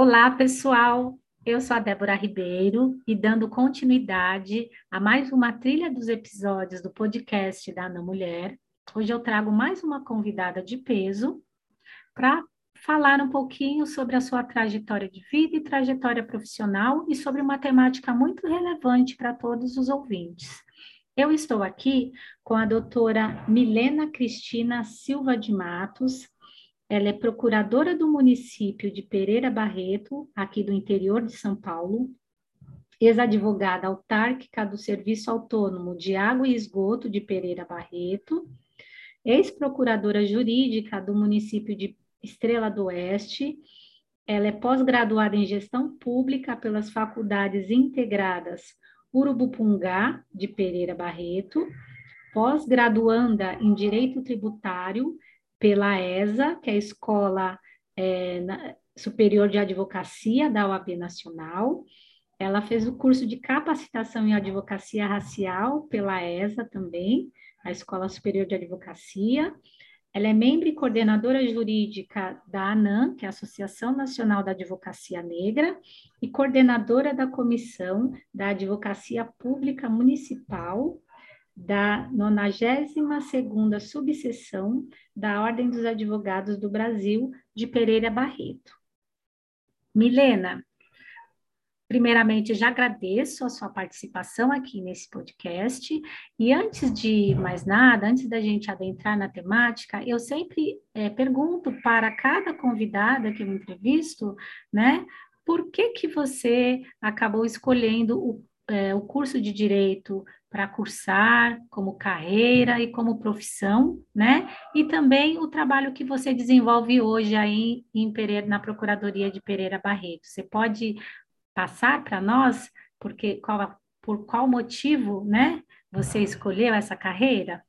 Olá, pessoal. Eu sou a Débora Ribeiro e dando continuidade a mais uma trilha dos episódios do podcast da Ana Mulher. Hoje eu trago mais uma convidada de peso para falar um pouquinho sobre a sua trajetória de vida e trajetória profissional e sobre uma temática muito relevante para todos os ouvintes. Eu estou aqui com a doutora Milena Cristina Silva de Matos, ela é procuradora do município de Pereira Barreto, aqui do interior de São Paulo, ex-advogada autárquica do Serviço Autônomo de Água e Esgoto de Pereira Barreto, ex-procuradora jurídica do município de Estrela do Oeste. Ela é pós-graduada em Gestão Pública pelas Faculdades Integradas Urubupungá, de Pereira Barreto, pós-graduanda em Direito Tributário pela ESA, que é a Escola é, Superior de Advocacia da OAB Nacional. Ela fez o curso de capacitação em advocacia racial pela ESA também, a Escola Superior de Advocacia. Ela é membro e coordenadora jurídica da ANAM, que é a Associação Nacional da Advocacia Negra, e coordenadora da Comissão da Advocacia Pública Municipal da 92ª subseção da Ordem dos Advogados do Brasil, de Pereira Barreto. Milena, primeiramente já agradeço a sua participação aqui nesse podcast, e antes de mais nada, antes da gente adentrar na temática, eu sempre é, pergunto para cada convidada que eu entrevisto, né, por que que você acabou escolhendo o, é, o curso de Direito para cursar como carreira e como profissão, né? E também o trabalho que você desenvolve hoje aí em Pereira, na Procuradoria de Pereira Barreto. Você pode passar para nós porque qual, por qual motivo, né? Você escolheu essa carreira?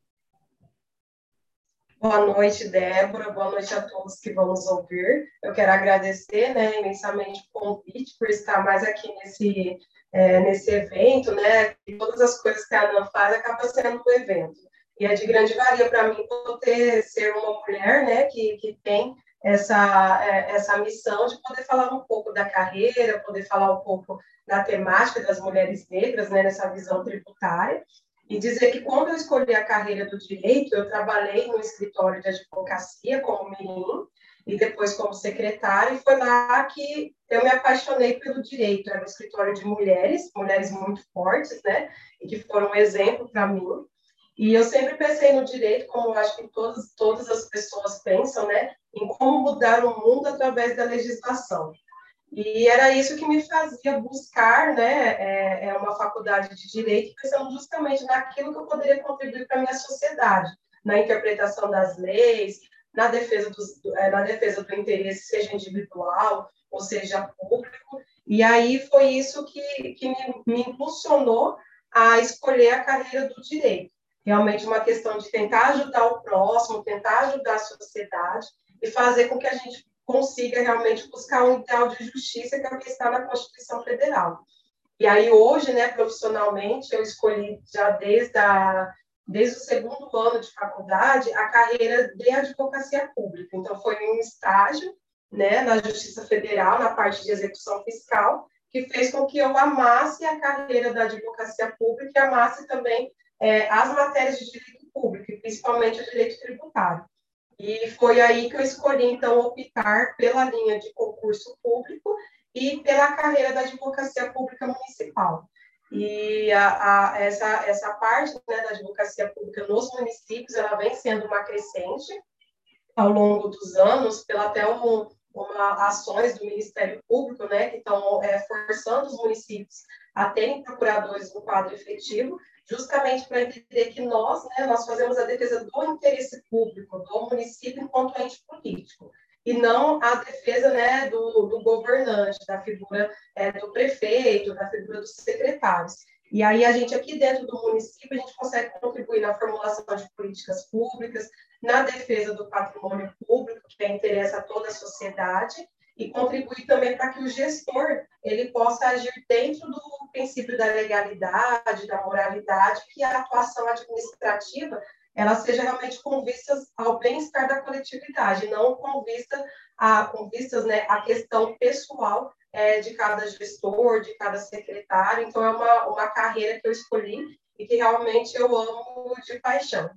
Boa noite, Débora. Boa noite a todos que vão nos ouvir. Eu quero agradecer, né, imensamente o convite por estar mais aqui nesse é, nesse evento, né? E todas as coisas que a Ana faz acaba sendo do evento. E é de grande valia para mim poder ser uma mulher, né? Que, que tem essa, é, essa missão de poder falar um pouco da carreira, poder falar um pouco da temática das mulheres negras, né? Nessa visão tributária. E dizer que quando eu escolhi a carreira do direito, eu trabalhei no escritório de advocacia como menino, e depois como secretária, e foi lá que eu me apaixonei pelo direito. Era um escritório de mulheres, mulheres muito fortes, né? E que foram um exemplo para mim. E eu sempre pensei no direito, como acho que todas, todas as pessoas pensam, né? Em como mudar o mundo através da legislação. E era isso que me fazia buscar, né? É, é uma faculdade de direito, pensando justamente naquilo que eu poderia contribuir para a minha sociedade, na interpretação das leis, na defesa, dos, é, na defesa do interesse, seja individual ou seja público. E aí foi isso que, que me, me impulsionou a escolher a carreira do direito. Realmente uma questão de tentar ajudar o próximo, tentar ajudar a sociedade e fazer com que a gente consiga realmente buscar um ideal de justiça que é o que está na Constituição Federal. E aí hoje, né, profissionalmente, eu escolhi já desde a desde o segundo ano de faculdade, a carreira de advocacia pública. Então, foi um estágio né, na Justiça Federal, na parte de execução fiscal, que fez com que eu amasse a carreira da advocacia pública e amasse também é, as matérias de direito público, principalmente o direito tributário. E foi aí que eu escolhi, então, optar pela linha de concurso público e pela carreira da advocacia pública municipal. E a, a, essa, essa parte né, da advocacia pública nos municípios, ela vem sendo uma crescente ao longo dos anos, pela até um, uma, ações do Ministério Público, né, que estão é, forçando os municípios a terem procuradores no quadro efetivo, justamente para entender que nós, né, nós fazemos a defesa do interesse público do município enquanto ente político e não a defesa né, do, do governante, da figura é, do prefeito, da figura dos secretários. E aí a gente aqui dentro do município, a gente consegue contribuir na formulação de políticas públicas, na defesa do patrimônio público, que interessa a toda a sociedade, e contribuir também para que o gestor ele possa agir dentro do princípio da legalidade, da moralidade, que a atuação administrativa ela seja realmente com vistas ao bem-estar da coletividade, não com, vista a, com vistas né, à questão pessoal é, de cada gestor, de cada secretário. Então, é uma, uma carreira que eu escolhi e que realmente eu amo de paixão.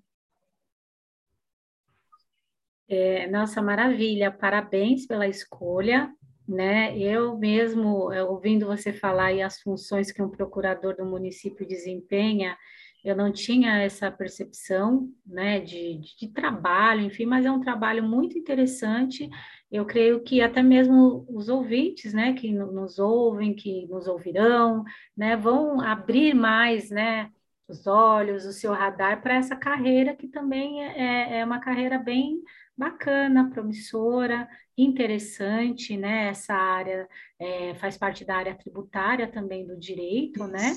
É, nossa, maravilha, parabéns pela escolha, né? Eu mesmo, é, ouvindo você falar aí as funções que um procurador do município desempenha, eu não tinha essa percepção, né, de, de, trabalho, enfim, mas é um trabalho muito interessante. Eu creio que até mesmo os ouvintes, né, que nos ouvem, que nos ouvirão, né, vão abrir mais, né, os olhos, o seu radar para essa carreira que também é, é uma carreira bem bacana, promissora, interessante, né? Essa área é, faz parte da área tributária também do direito, né?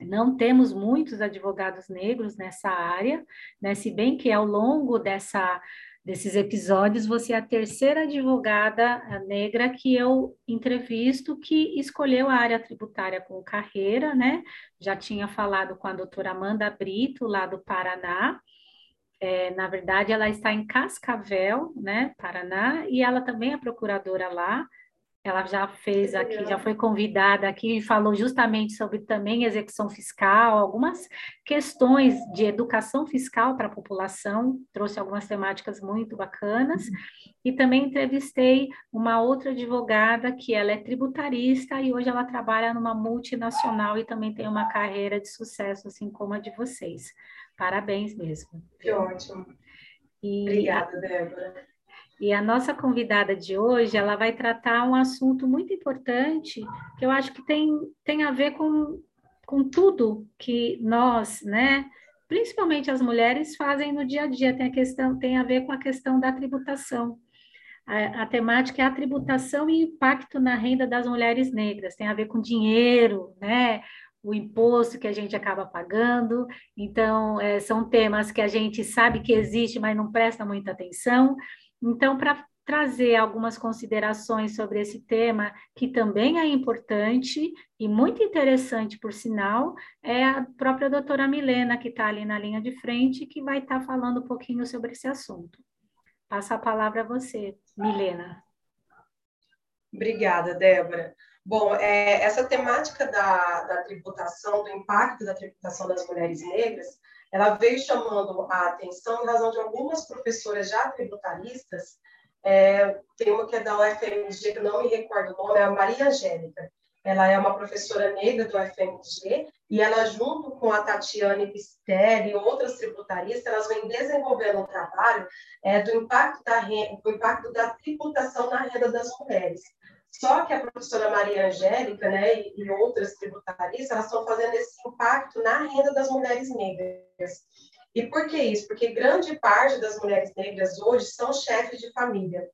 Não temos muitos advogados negros nessa área, né? Se bem que ao longo dessa desses episódios, você é a terceira advogada negra que eu entrevisto que escolheu a área tributária como carreira, né? Já tinha falado com a doutora Amanda Brito, lá do Paraná, é, na verdade, ela está em Cascavel, né, Paraná, e ela também é procuradora lá. Ela já fez aqui, já foi convidada aqui e falou justamente sobre também execução fiscal, algumas questões de educação fiscal para a população, trouxe algumas temáticas muito bacanas. E também entrevistei uma outra advogada que ela é tributarista e hoje ela trabalha numa multinacional e também tem uma carreira de sucesso, assim como a de vocês. Parabéns mesmo. Que ótimo. E Obrigada, Débora. E a nossa convidada de hoje, ela vai tratar um assunto muito importante, que eu acho que tem, tem a ver com, com tudo que nós, né, principalmente as mulheres, fazem no dia a dia. Tem a questão, tem a ver com a questão da tributação. A, a temática é a tributação e impacto na renda das mulheres negras. Tem a ver com dinheiro, né? o imposto que a gente acaba pagando. Então, é, são temas que a gente sabe que existe, mas não presta muita atenção. Então, para trazer algumas considerações sobre esse tema, que também é importante e muito interessante, por sinal, é a própria doutora Milena, que está ali na linha de frente, que vai estar tá falando um pouquinho sobre esse assunto. Passo a palavra a você, Milena. Obrigada, Débora. Bom, é, essa temática da, da tributação, do impacto da tributação das mulheres negras, ela veio chamando a atenção em razão de algumas professoras já tributaristas. É, tem uma que é da UFMG, que não me recordo o nome, é a Maria Angélica. Ela é uma professora negra do UFMG e ela, junto com a Tatiane Pistelli e outras tributaristas, elas vêm desenvolvendo um trabalho é, do, impacto da, do impacto da tributação na renda das mulheres. Só que a professora Maria Angélica, né, e, e outras tributaristas, elas estão fazendo esse impacto na renda das mulheres negras. E por que isso? Porque grande parte das mulheres negras hoje são chefes de família.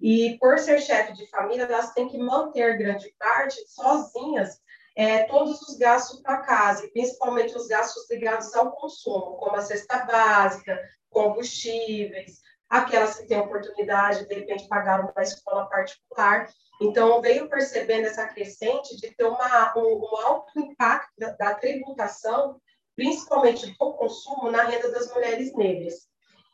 E por ser chefe de família, elas têm que manter grande parte sozinhas é, todos os gastos para casa, principalmente os gastos ligados ao consumo, como a cesta básica, combustíveis, aquelas que têm oportunidade, de repente, pagar uma escola particular. Então, veio percebendo essa crescente de ter uma, um, um alto impacto da, da, tributação, principalmente do consumo, na renda das mulheres negras.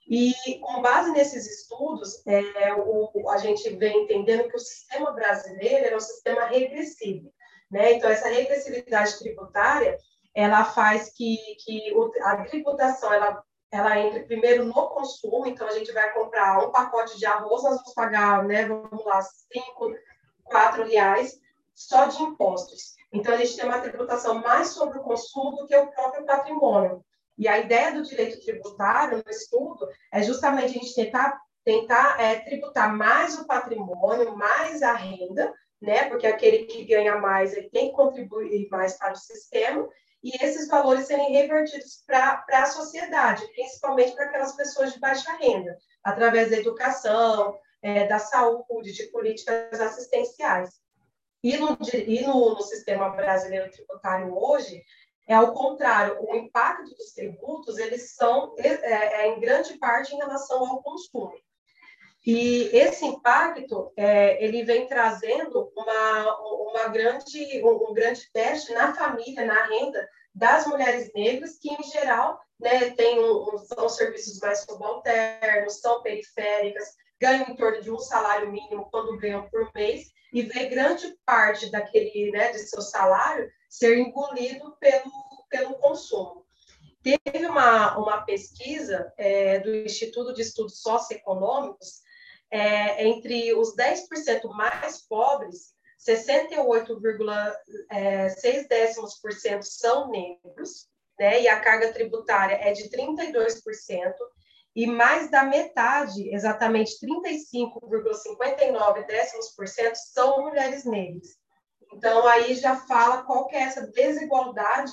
E, com base nesses estudos, é, o, a gente vem entendendo que o sistema brasileiro é um sistema regressivo. Né? Então, essa regressividade tributária, ela faz que, que a tributação ela ela entra primeiro no consumo, então a gente vai comprar um pacote de arroz, nós vamos pagar, né, vamos lá, cinco, quatro reais só de impostos. Então a gente tem uma tributação mais sobre o consumo do que o próprio patrimônio. E a ideia do direito tributário no estudo é justamente a gente tentar tentar é, tributar mais o patrimônio, mais a renda, né? Porque aquele que ganha mais ele tem que contribuir mais para o sistema e esses valores serem revertidos para a sociedade, principalmente para aquelas pessoas de baixa renda, através da educação, é, da saúde, de políticas assistenciais. E, no, e no, no sistema brasileiro tributário hoje, é ao contrário, o impacto dos tributos, eles são, é, é, em grande parte, em relação ao consumo. E esse impacto, é, ele vem trazendo uma, uma grande, um, um grande teste na família, na renda das mulheres negras, que em geral né, tem um, são serviços mais subalternos, são periféricas, ganham em torno de um salário mínimo quando ganham por mês, e vê grande parte daquele, né, de seu salário ser engolido pelo, pelo consumo. Teve uma, uma pesquisa é, do Instituto de Estudos Socioeconômicos é, entre os 10% mais pobres, 68,6% é, são negros, né, e a carga tributária é de 32%, e mais da metade, exatamente 35,59% são mulheres negras. Então, aí já fala qual que é essa desigualdade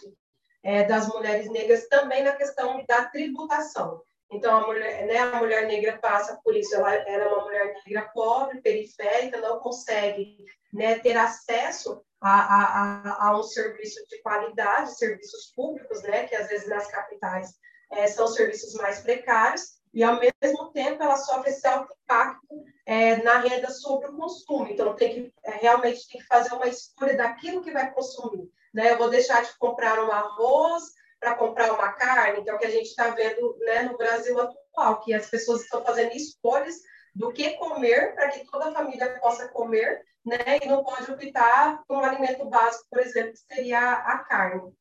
é, das mulheres negras também na questão da tributação. Então, a mulher, né, a mulher negra passa por isso, ela, ela é uma mulher negra pobre, periférica, não consegue né, ter acesso a, a, a, um serviço de qualidade, serviços públicos, né, que às vezes nas capitais é, são serviços mais precários, e ao mesmo tempo ela sofre esse alto impacto é, na renda sobre o consumo. Então, tem que, é, realmente tem que fazer uma escolha daquilo que vai consumir. Né? Eu vou deixar de comprar um arroz para comprar uma carne, que é o que a gente está vendo né, no Brasil atual, que as pessoas estão fazendo escolhas do que comer para que toda a família possa comer, né? E não pode optar por um alimento básico, por exemplo, que seria a carne.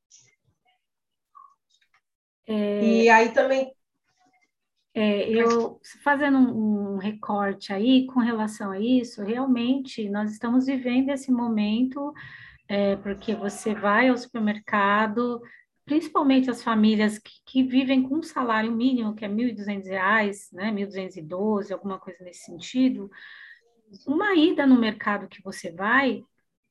É... E aí também é, eu fazendo um, um, recorte aí com relação a isso, realmente nós estamos vivendo esse momento, é, porque você vai ao supermercado, principalmente as famílias que, que vivem com um salário mínimo, que é R$ 1.200, né, 1.212, alguma coisa nesse sentido, uma ida no mercado que você vai,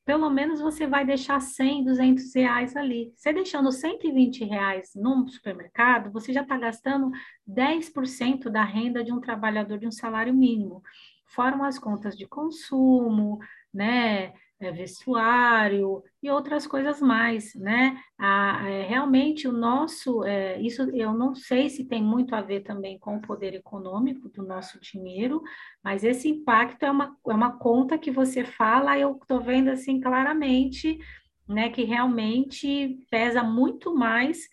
pelo menos você vai deixar 100, 200 reais ali. Você deixando 120 reais no supermercado, você já está gastando 10% da renda de um trabalhador de um salário mínimo. Fora as contas de consumo, né? É, vestuário e outras coisas mais, né? A, é, realmente o nosso, é, isso eu não sei se tem muito a ver também com o poder econômico do nosso dinheiro, mas esse impacto é uma, é uma conta que você fala, eu estou vendo assim claramente, né, que realmente pesa muito mais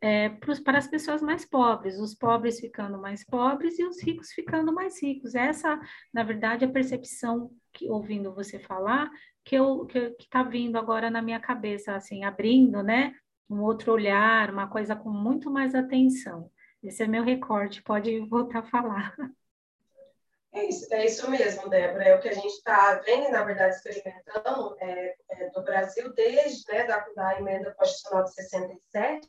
é, pros, para as pessoas mais pobres, os pobres ficando mais pobres e os ricos ficando mais ricos. Essa, na verdade, é a percepção que, ouvindo você falar, que eu que está vindo agora na minha cabeça, assim, abrindo, né? Um outro olhar, uma coisa com muito mais atenção. Esse é meu recorte, pode voltar a falar. É isso, é isso mesmo, Débora. É o que a gente está vendo, na verdade, experimentando é, é, do Brasil desde né, da, da emenda constitucional de 67,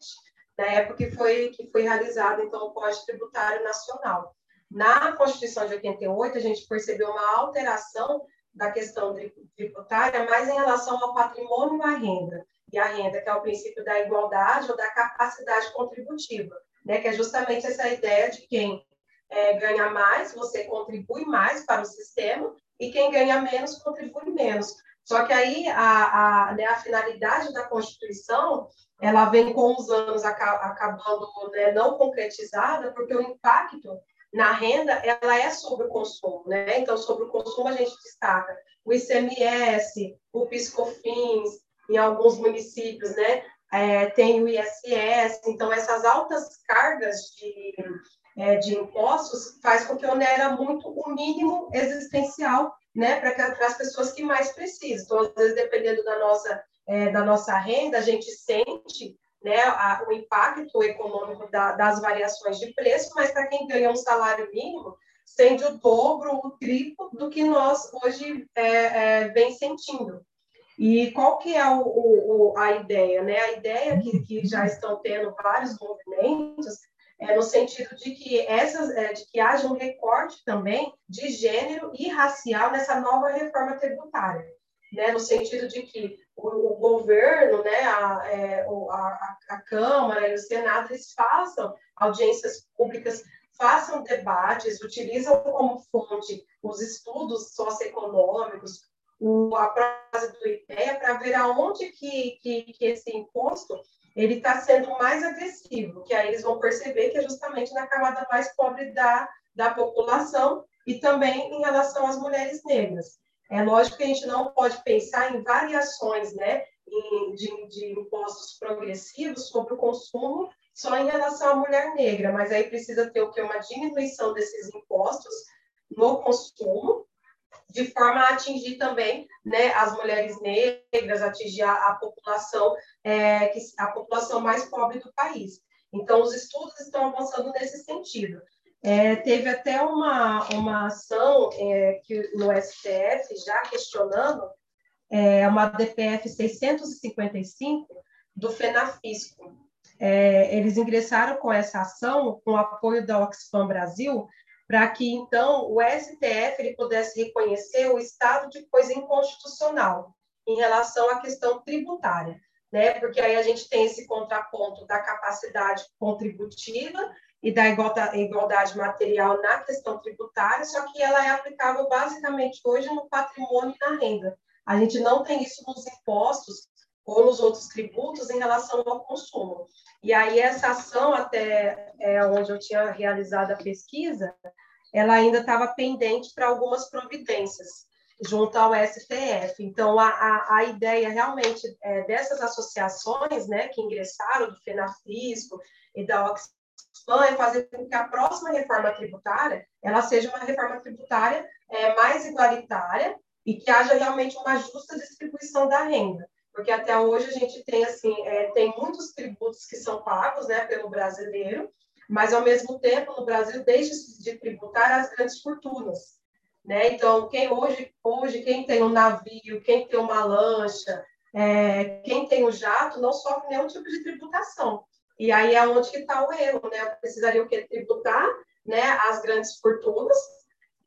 na época que foi, que foi realizado então, o Código Tributário Nacional. Na Constituição de 88, a gente percebeu uma alteração da questão tributária, mas em relação ao patrimônio e à renda. E a renda, que é o princípio da igualdade ou da capacidade contributiva, né? que é justamente essa ideia de quem é, ganha mais, você contribui mais para o sistema, e quem ganha menos, contribui menos. Só que aí a, a, né, a finalidade da Constituição, ela vem com os anos acabando né, não concretizada, porque o impacto na renda, ela é sobre o consumo, né? Então, sobre o consumo, a gente destaca o ICMS, o PiscoFins, em alguns municípios, né? É, tem o ISS, então essas altas cargas de, é, de impostos faz com que onera muito o mínimo existencial, né, para as pessoas que mais precisam. Então, às vezes, dependendo da nossa, é, da nossa renda, a gente sente né, a, o impacto econômico da, das variações de preço, mas para quem ganha um salário mínimo, sente o dobro, o triplo do que nós hoje é, é, vem sentindo. E qual que é o, o, a ideia? Né? A ideia que, que já estão tendo vários movimentos é no sentido de que, essas, é, de que haja um recorte também de gênero e racial nessa nova reforma tributária né, no sentido de que o, o governo, né, a, é, a, a, Câmara e o Senado, eles façam audiências públicas, façam debates, utilizam como fonte os estudos socioeconômicos, o, a frase do IPEA, para ver aonde que, que, que esse imposto ele está sendo mais agressivo, que aí eles vão perceber que é justamente na camada mais pobre da, da população e também em relação às mulheres negras. É lógico que a gente não pode pensar em variações, né? de, de impostos progressivos sobre o consumo só em relação à mulher negra, mas aí precisa ter o que uma diminuição desses impostos no consumo, de forma a atingir também né, as mulheres negras, atingir a, a população é, que, a população mais pobre do país. Então, os estudos estão avançando nesse sentido. É, teve até uma, uma ação é, que, no STF já questionando é, uma DPF 655 do FENAFISCO. É, eles ingressaram com essa ação, com o apoio da Oxfam Brasil, para que, então, o STF ele pudesse reconhecer o estado de coisa inconstitucional em relação à questão tributária, né? Porque aí a gente tem esse contraponto da capacidade contributiva e da igualdade material na questão tributária, só que ela é aplicável basicamente hoje no patrimônio e na renda. A gente não tem isso nos impostos ou nos outros tributos em relação ao consumo. E aí essa ação, até é, onde eu tinha realizado a pesquisa, ela ainda estava pendente para algumas providências junto ao STF. Então, a, a, a ideia realmente é, dessas associações né, que ingressaram, do FENAFISCO e da É fazer com que a próxima reforma tributária ela seja uma reforma tributária é, mais igualitária e que haja realmente uma justa distribuição da renda, porque até hoje a gente tem assim é, tem muitos tributos que são pagos, né, pelo brasileiro, mas ao mesmo tempo no Brasil deixa de tributar as grandes fortunas, né? Então quem hoje hoje quem tem um navio, quem tem uma lancha, é, quem tem um jato não sofre nenhum tipo de tributação. E aí é onde que está o erro, né? Precisaria o que tributar, né? As grandes fortunas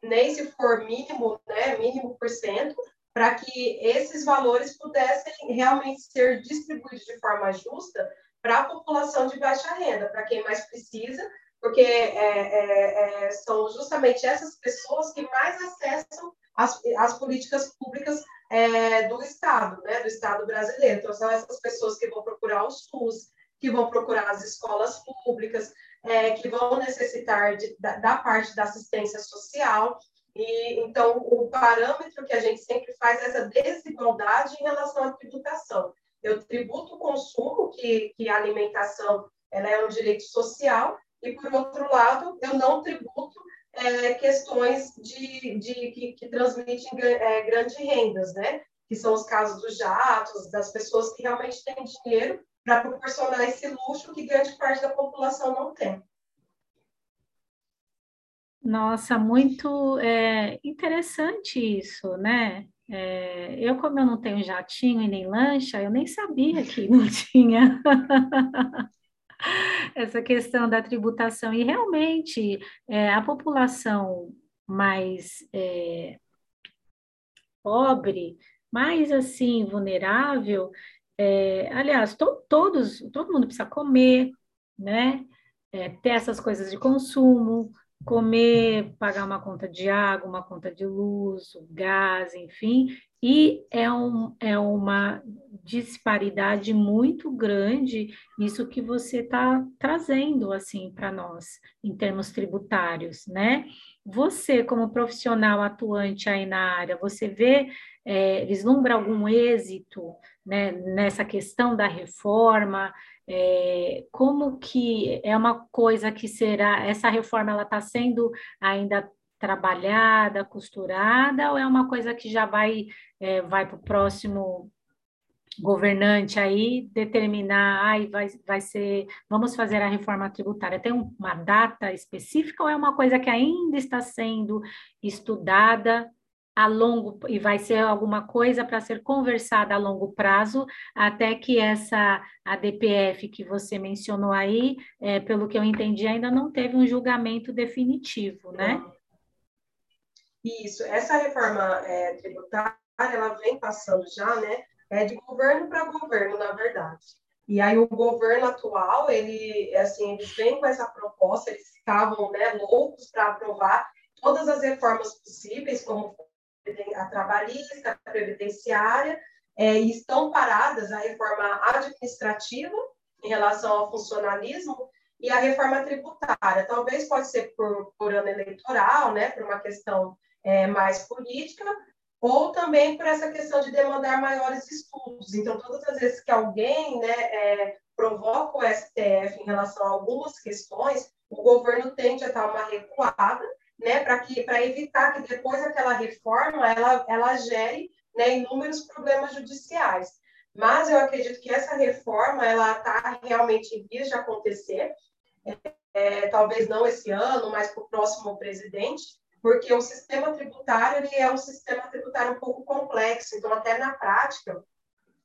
nem se for mínimo, né, mínimo por cento, para que esses valores pudessem realmente ser distribuídos de forma justa para a população de baixa renda, para quem mais precisa, porque é, é, é, são justamente essas pessoas que mais acessam as, as políticas públicas é, do Estado, né, do Estado brasileiro. Então, são essas pessoas que vão procurar o SUS, que vão procurar as escolas públicas, é, que vão necessitar de, da, da, parte da assistência social. E, então, o parâmetro que a gente sempre faz é essa desigualdade em relação à tributação. Eu tributo o consumo, que, que a alimentação ela é um direito social, e, por outro lado, eu não tributo é, questões de, de, que, que transmitem é, grandes rendas, né? que são os casos dos jatos, das pessoas que realmente têm dinheiro para proporcionar esse luxo que grande parte da população não tem. Nossa, muito é, interessante isso, né? É, eu, como eu não tenho jatinho e nem lancha, eu nem sabia que não tinha essa questão da tributação. E realmente, é, a população mais é, pobre, mais assim, vulnerável, é, aliás, to, todos, todo mundo precisa comer, né? É, ter essas coisas de consumo, comer, pagar uma conta de água, uma conta de luz, gás, enfim, e é, um, é uma disparidade muito grande isso que você está trazendo assim para nós em termos tributários, né? Você, como profissional atuante aí na área, você vê, é, vislumbra algum êxito né, nessa questão da reforma? É, como que é uma coisa que será, essa reforma ela está sendo ainda trabalhada, costurada, ou é uma coisa que já vai, é, vai para o próximo governante aí determinar, ai, vai, vai ser, vamos fazer a reforma tributária. Tem uma data específica ou é uma coisa que ainda está sendo estudada a longo e vai ser alguma coisa para ser conversada a longo prazo, até que essa a DPF que você mencionou aí, é, pelo que eu entendi, ainda não teve um julgamento definitivo, né? Isso, essa reforma é, tributária, ela vem passando já, né? É de governo para governo, na verdade. E aí o governo atual, ele, assim, eles vêm com essa proposta, eles estavam, né, loucos para aprovar todas as reformas possíveis, como a trabalhista, a previdenciária, é, e estão paradas a reforma administrativa em relação ao funcionalismo e a reforma tributária. Talvez pode ser por, por ano eleitoral, né, por uma questão é, mais política, ou também por essa questão de demandar maiores estudos. Então, todas as vezes que alguém né, é, provoca o STF em relação a algumas questões, o governo tende a dar uma recuada, né, para evitar que depois daquela reforma ela, ela gere né, inúmeros problemas judiciais. Mas eu acredito que essa reforma ela está realmente em vias de acontecer, é, é, talvez não esse ano, mas para o próximo presidente, porque o sistema tributário ele é um sistema tributário um pouco complexo, então até na prática,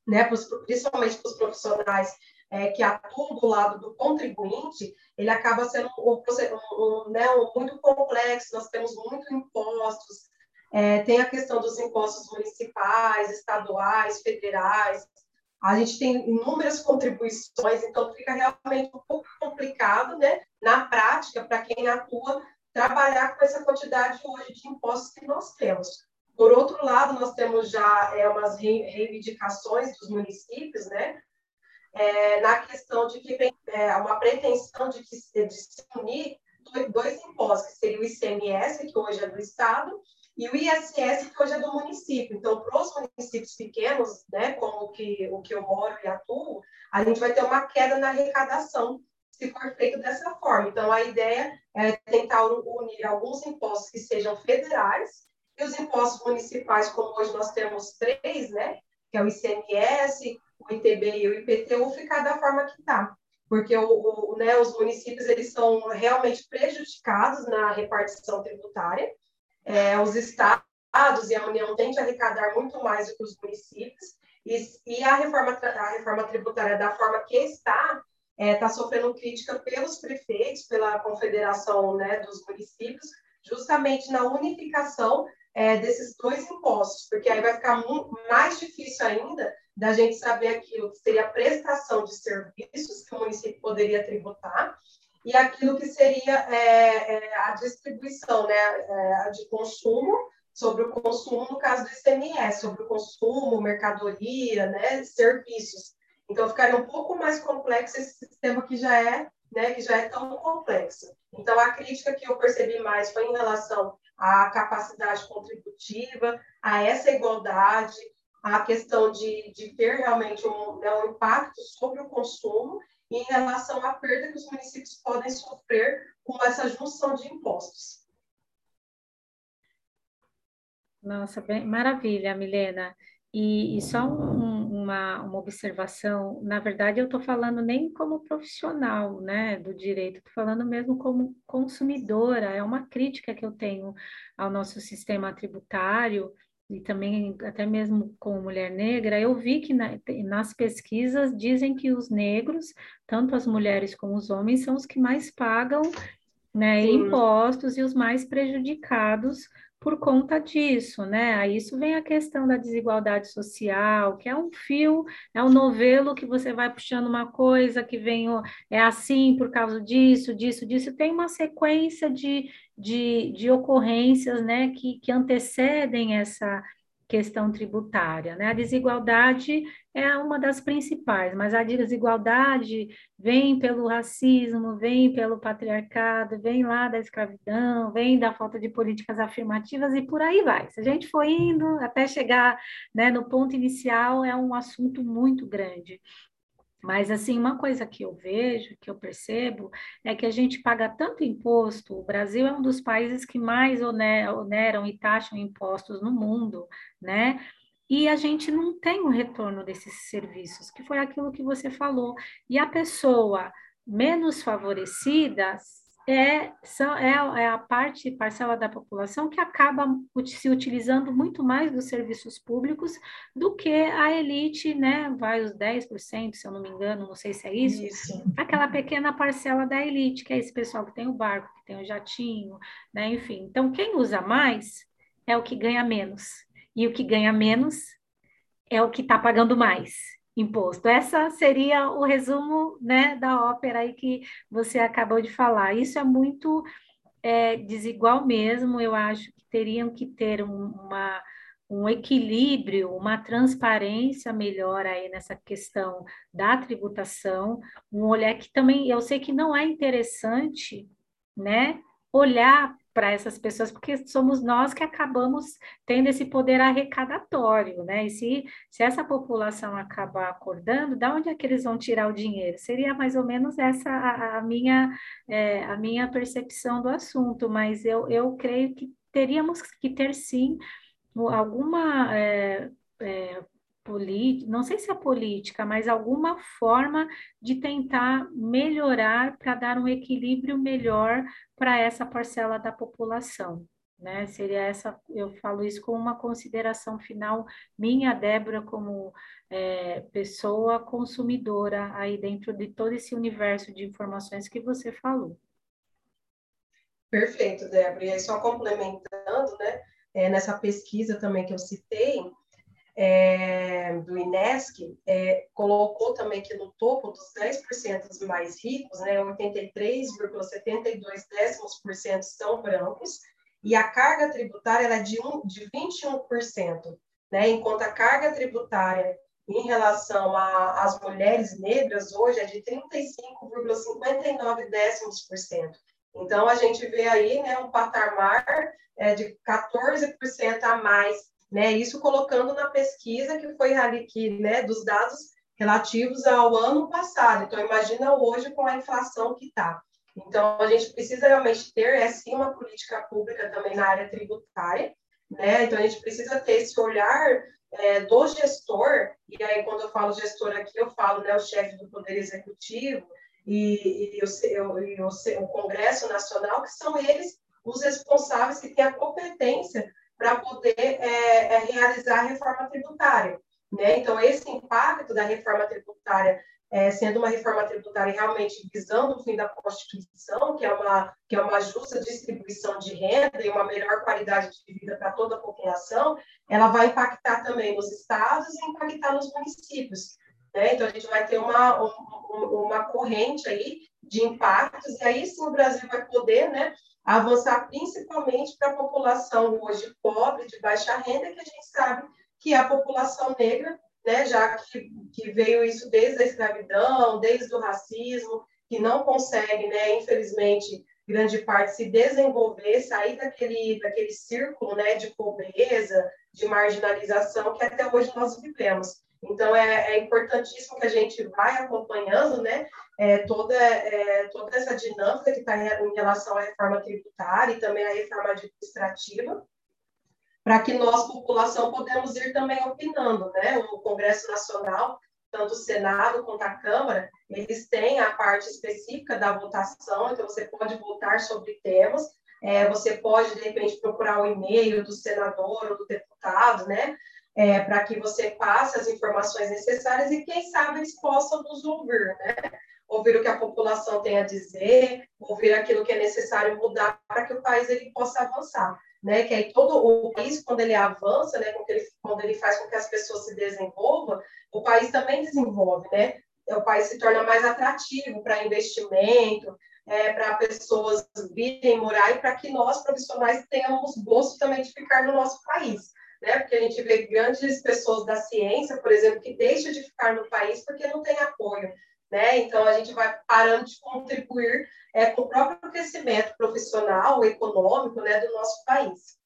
né, principalmente para os profissionais é, que atuam do lado do contribuinte, ele acaba sendo um, um, né, um, muito complexo, nós temos muitos impostos, é, tem a questão dos impostos municipais, estaduais, federais, a gente tem inúmeras contribuições, então fica realmente um pouco complicado, né, na prática, para quem atua, trabalhar com essa quantidade hoje de impostos que nós temos. Por outro lado, nós temos já é, umas reivindicações dos municípios, né, é, na questão de que é, uma pretensão de, que, de se unir dois impostos, que seria o ICMS, que hoje é do Estado, e o ISS, que hoje é do município. Então, para os municípios pequenos, né, como que, o que eu moro e atuo, a gente vai ter uma queda na arrecadação se for feito dessa forma. Então, a ideia é tentar unir alguns impostos que sejam federais e os impostos municipais, como hoje nós temos três, né, que é o ICMS, o ITB e o IPTU, ficar da forma que está. Porque o, o, né, os municípios eles são realmente prejudicados na repartição tributária, é, os estados e a União tendem a arrecadar muito mais do que os municípios, e, e a, reforma, a reforma tributária, da forma que está, está é, tá sofrendo crítica pelos prefeitos, pela confederação né, dos municípios, justamente na unificação é, desses dois impostos, porque aí vai ficar mais difícil ainda da gente saber aquilo que seria prestação de serviços que o município poderia tributar e aquilo que seria é, é, a distribuição né, é, de consumo, sobre o consumo, no caso do ICMS, sobre o consumo, mercadoria, né, serviços. Então, ficaria um pouco mais complexo esse sistema que já é, né, que já é tão complexo. Então, a crítica que eu percebi mais foi em relação à capacidade contributiva, a essa igualdade, a questão de, de ter realmente um, né, um impacto sobre o consumo em relação à perda que os municípios podem sofrer com essa junção de impostos. Nossa, bem, maravilha, Milena. E, e só um, uma, uma observação, na verdade, eu estou falando nem como profissional né, do direito, estou falando mesmo como consumidora, é uma crítica que eu tenho ao nosso sistema tributário, e também até mesmo como mulher negra, eu vi que na, nas pesquisas dizem que os negros, tanto as mulheres como os homens, são os que mais pagam né, impostos e os mais prejudicados por conta disso, né? Aí isso vem a questão da desigualdade social, que é um fio, é um novelo que você vai puxando uma coisa que vem, é assim por causa disso, disso, disso, tem uma sequência de, de, de ocorrências, né, que, que antecedem essa, questão tributária. Né? A desigualdade é uma das principais, mas a desigualdade vem pelo racismo, vem pelo patriarcado, vem lá da escravidão, vem da falta de políticas afirmativas e por aí vai. Se a gente for indo até chegar né, no ponto inicial, é um assunto muito grande. Mas, assim, uma coisa que eu vejo, que eu percebo, é que a gente paga tanto imposto. O Brasil é um dos países que mais oneram e taxam impostos no mundo, né? E a gente não tem o retorno desses serviços, que foi aquilo que você falou. E a pessoa menos favorecida é, são, é, é, a parte, parcela da população que acaba se utilizando muito mais dos serviços públicos do que a elite, né? Vai os 10%, se eu não me engano, não sei se é isso, isso. aquela pequena parcela da elite, que é esse pessoal que tem o barco, que tem o jatinho, né? Enfim, então quem usa mais é o que ganha menos. E o que ganha menos é o que está pagando mais imposto. Essa seria o resumo né, da ópera aí que você acabou de falar. Isso é muito é, desigual mesmo, eu acho que teriam que ter um, uma, um equilíbrio, uma transparência melhor aí nessa questão da tributação, um olhar que também, eu sei que não é interessante, né, olhar para essas pessoas, porque somos nós que acabamos tendo esse poder arrecadatório, né? E se, se essa população acabar acordando, da onde é que eles vão tirar o dinheiro? Seria mais ou menos essa a, a minha, é, a minha percepção do assunto, mas eu, eu creio que teríamos que ter sim alguma é, é, política, não sei se é política, mas alguma forma de tentar melhorar para dar um equilíbrio melhor para essa parcela da população. Né? Seria essa, eu falo isso com uma consideração final minha, Débora, como é, pessoa consumidora aí dentro de todo esse universo de informações que você falou. Perfeito, Débora. E aí, só complementando, né, é, nessa pesquisa também que eu citei, é, do INESC é, colocou também que no topo dos 10% mais ricos, né, 83,72% são brancos, e a carga tributária é de, um, de 21%, né, enquanto a carga tributária em relação às mulheres negras hoje é de 35,59%. Então, a gente vê aí né, um patamar é, de 14% a mais né? Isso colocando na pesquisa que foi aqui, né, dos dados relativos ao ano passado. Então, imagina hoje com a inflação que está. Então, a gente precisa realmente ter, é sim, uma política pública também na área tributária, né? Então, a gente precisa ter esse olhar é, do gestor, e aí, quando eu falo gestor aqui, eu falo, né, o chefe do Poder Executivo e, e, o, e o, o Congresso Nacional, que são eles os responsáveis que têm a competência para poder é, é, realizar a reforma tributária. Né? Então, esse impacto da reforma tributária, é, sendo uma reforma tributária realmente visando o fim da Constituição, que é, uma, que é uma justa distribuição de renda e uma melhor qualidade de vida para toda a população, ela vai impactar também nos estados e impactar nos municípios. Né? Então, a gente vai ter uma, uma corrente aí de impactos, e aí sim o Brasil vai poder né, avançar principalmente para a população hoje pobre, de baixa renda, que a gente sabe que é a população negra, né, já que, que veio isso desde a escravidão, desde o racismo, que não consegue, né, infelizmente, grande parte se desenvolver, sair daquele, daquele círculo né, de pobreza, de marginalização que até hoje nós vivemos. Então, é, é importantíssimo que a gente vai acompanhando né, é, toda, é, toda essa dinâmica que está em, em, relação à reforma tributária e também à reforma administrativa, para que nós, população, podemos ir também opinando. Né? O Congresso Nacional, tanto o Senado quanto a Câmara, eles têm a parte específica da votação, então você pode votar sobre temas, é, você pode, de repente, procurar o e-mail do senador ou do deputado, né? É, para que você passe as informações necessárias e, quem sabe, eles possam nos ouvir, né? ouvir o que a população tem a dizer, ouvir aquilo que é necessário mudar para que o país ele possa avançar, né? Que aí todo o país quando ele avança, né? Quando ele, quando ele faz com que as pessoas se desenvolvam, o país também desenvolve, né? O país se torna mais atrativo para investimento, é, para pessoas virem morar e para que nós profissionais tenhamos gosto também de ficar no nosso país. Né? Porque a gente vê grandes pessoas da ciência, por exemplo, que deixam de ficar no país porque não tem apoio, né? Então, a gente vai parando de contribuir é, com o próprio crescimento profissional, econômico né, do nosso país.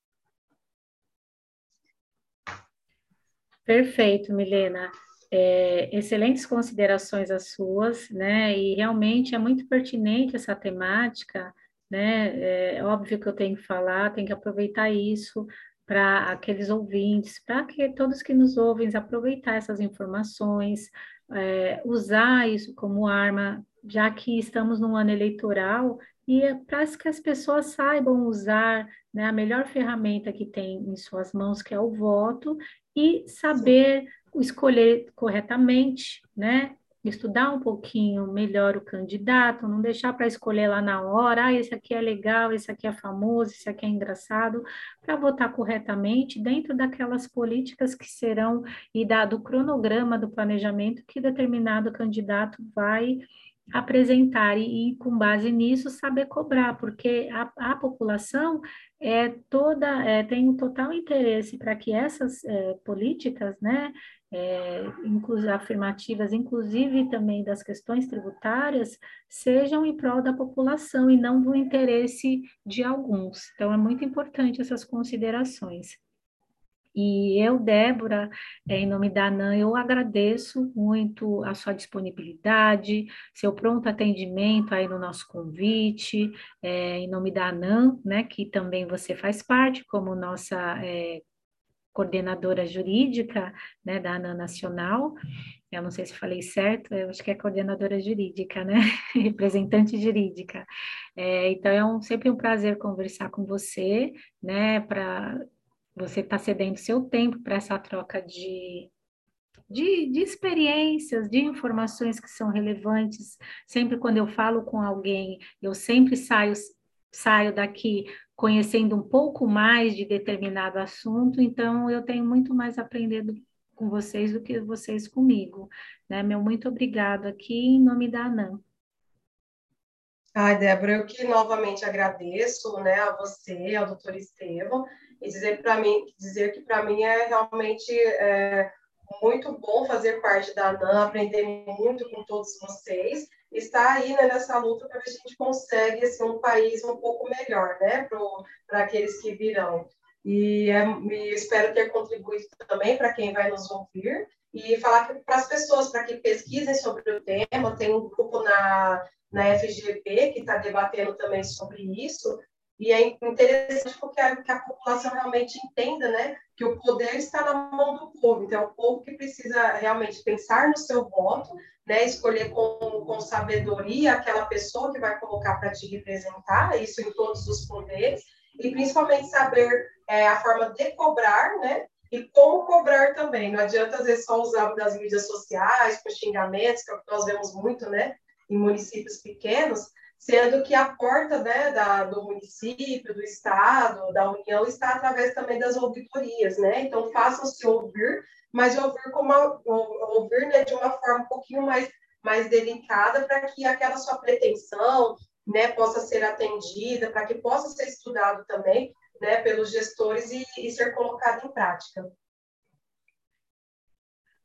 Perfeito, Milena. É, excelentes considerações as suas, né? E realmente é muito pertinente essa temática, né? É óbvio que eu tenho que falar, tenho que aproveitar isso para aqueles ouvintes, para que todos que nos ouvem aproveitar essas informações, é, usar isso como arma, já que estamos num ano eleitoral, e é para que as pessoas saibam usar né, a melhor ferramenta que tem em suas mãos, que é o voto, e saber escolher corretamente, né? Estudar um pouquinho melhor o candidato, não deixar para escolher lá na hora, ah, esse aqui é legal, esse aqui é famoso, esse aqui é engraçado, para votar corretamente dentro daquelas políticas que serão e dado o cronograma do planejamento que determinado candidato vai apresentar e, e, com base nisso saber cobrar, porque a, a população é toda é, tem um total interesse para que essas é, políticas, né, é, afirmativas, inclusive também das questões tributárias, sejam em prol da população e não do interesse de alguns. Então, é muito importante essas considerações. E eu, Débora, é, em nome da ANAN, eu agradeço muito a sua disponibilidade, seu pronto atendimento aí no nosso convite, é, em nome da ANAN, né, que também você faz parte como nossa é, coordenadora jurídica né, da ANAN Nacional. Eu não sei se falei certo, eu acho que é coordenadora jurídica, né? Representante jurídica. É, então, é um, sempre um prazer conversar com você, né? Para você estar tá cedendo seu tempo para essa troca de, de, de, experiências, de informações que são relevantes. Sempre quando eu falo com alguém, eu sempre saio, saio daqui conhecendo um pouco mais de determinado assunto, então eu tenho muito mais aprendido com vocês do que vocês comigo. Né? Meu muito obrigado aqui em nome da ANAM. Ai, Débora, eu que novamente agradeço né, a você, ao doutor Estevam, e dizer mim, dizer que para mim é realmente é, muito bom fazer parte da ANAM, aprender muito com todos vocês, estar aí né, nessa luta para que a gente consegue assim, um país um pouco melhor, né, para aqueles que virão. E, é, e espero ter contribuído também para quem vai nos ouvir e falar para as pessoas para que pesquisem sobre o tema. Tem um grupo na, na FGP que está debatendo também sobre isso e é interessante porque a, que a população realmente entenda né, que o poder está na mão do povo. Então, é o povo que precisa realmente pensar no seu voto, né, escolher com, com sabedoria aquela pessoa que vai colocar para te representar, isso em todos os poderes, e principalmente saber é, a forma de cobrar, né, e como cobrar também. Não adianta, às vezes, só usar das mídias sociais, para xingamentos, que é o que nós vemos muito, né, em municípios pequenos, sendo que a porta né, da, do município, do estado, da União está através também das auditorias, né? Então façam-se ouvir, mas ouvir como uma, ouvir né, de uma forma um pouquinho mais mais delicada para que aquela sua pretensão, né, possa ser atendida, para que possa ser estudado também, né, pelos gestores e, e ser colocado em prática.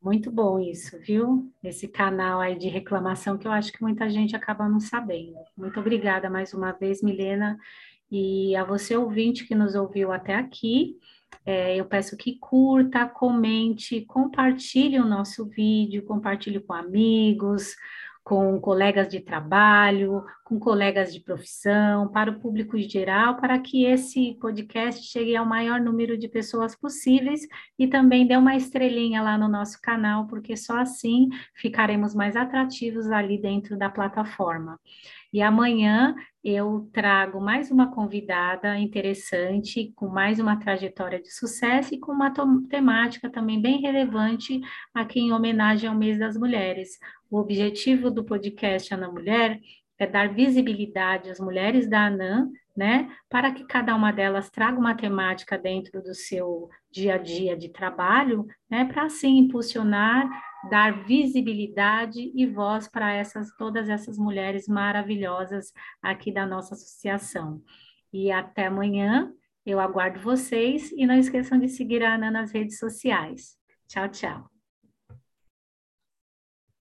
Muito bom isso, viu? Esse canal aí de reclamação que eu acho que muita gente acaba não sabendo. Muito obrigada mais uma vez, Milena, e a você ouvinte que nos ouviu até aqui. É, eu peço que curta, comente, compartilhe o nosso vídeo, compartilhe com amigos, com colegas de trabalho, com colegas de profissão, para o público em geral, para que esse podcast chegue ao maior número de pessoas possíveis e também dê uma estrelinha lá no nosso canal, porque só assim ficaremos mais atrativos ali dentro da plataforma. E amanhã eu trago mais uma convidada interessante, com mais uma trajetória de sucesso e com uma temática também bem relevante aqui em homenagem ao mês das mulheres. O objetivo do podcast Ana Mulher é dar visibilidade às mulheres da ANAM, né, para que cada uma delas traga uma temática dentro do seu dia a dia de trabalho, né, para assim impulsionar, dar visibilidade e voz para essas todas essas mulheres maravilhosas aqui da nossa associação. E até amanhã, eu aguardo vocês e não esqueçam de seguir a ANA nas redes sociais. Tchau, tchau.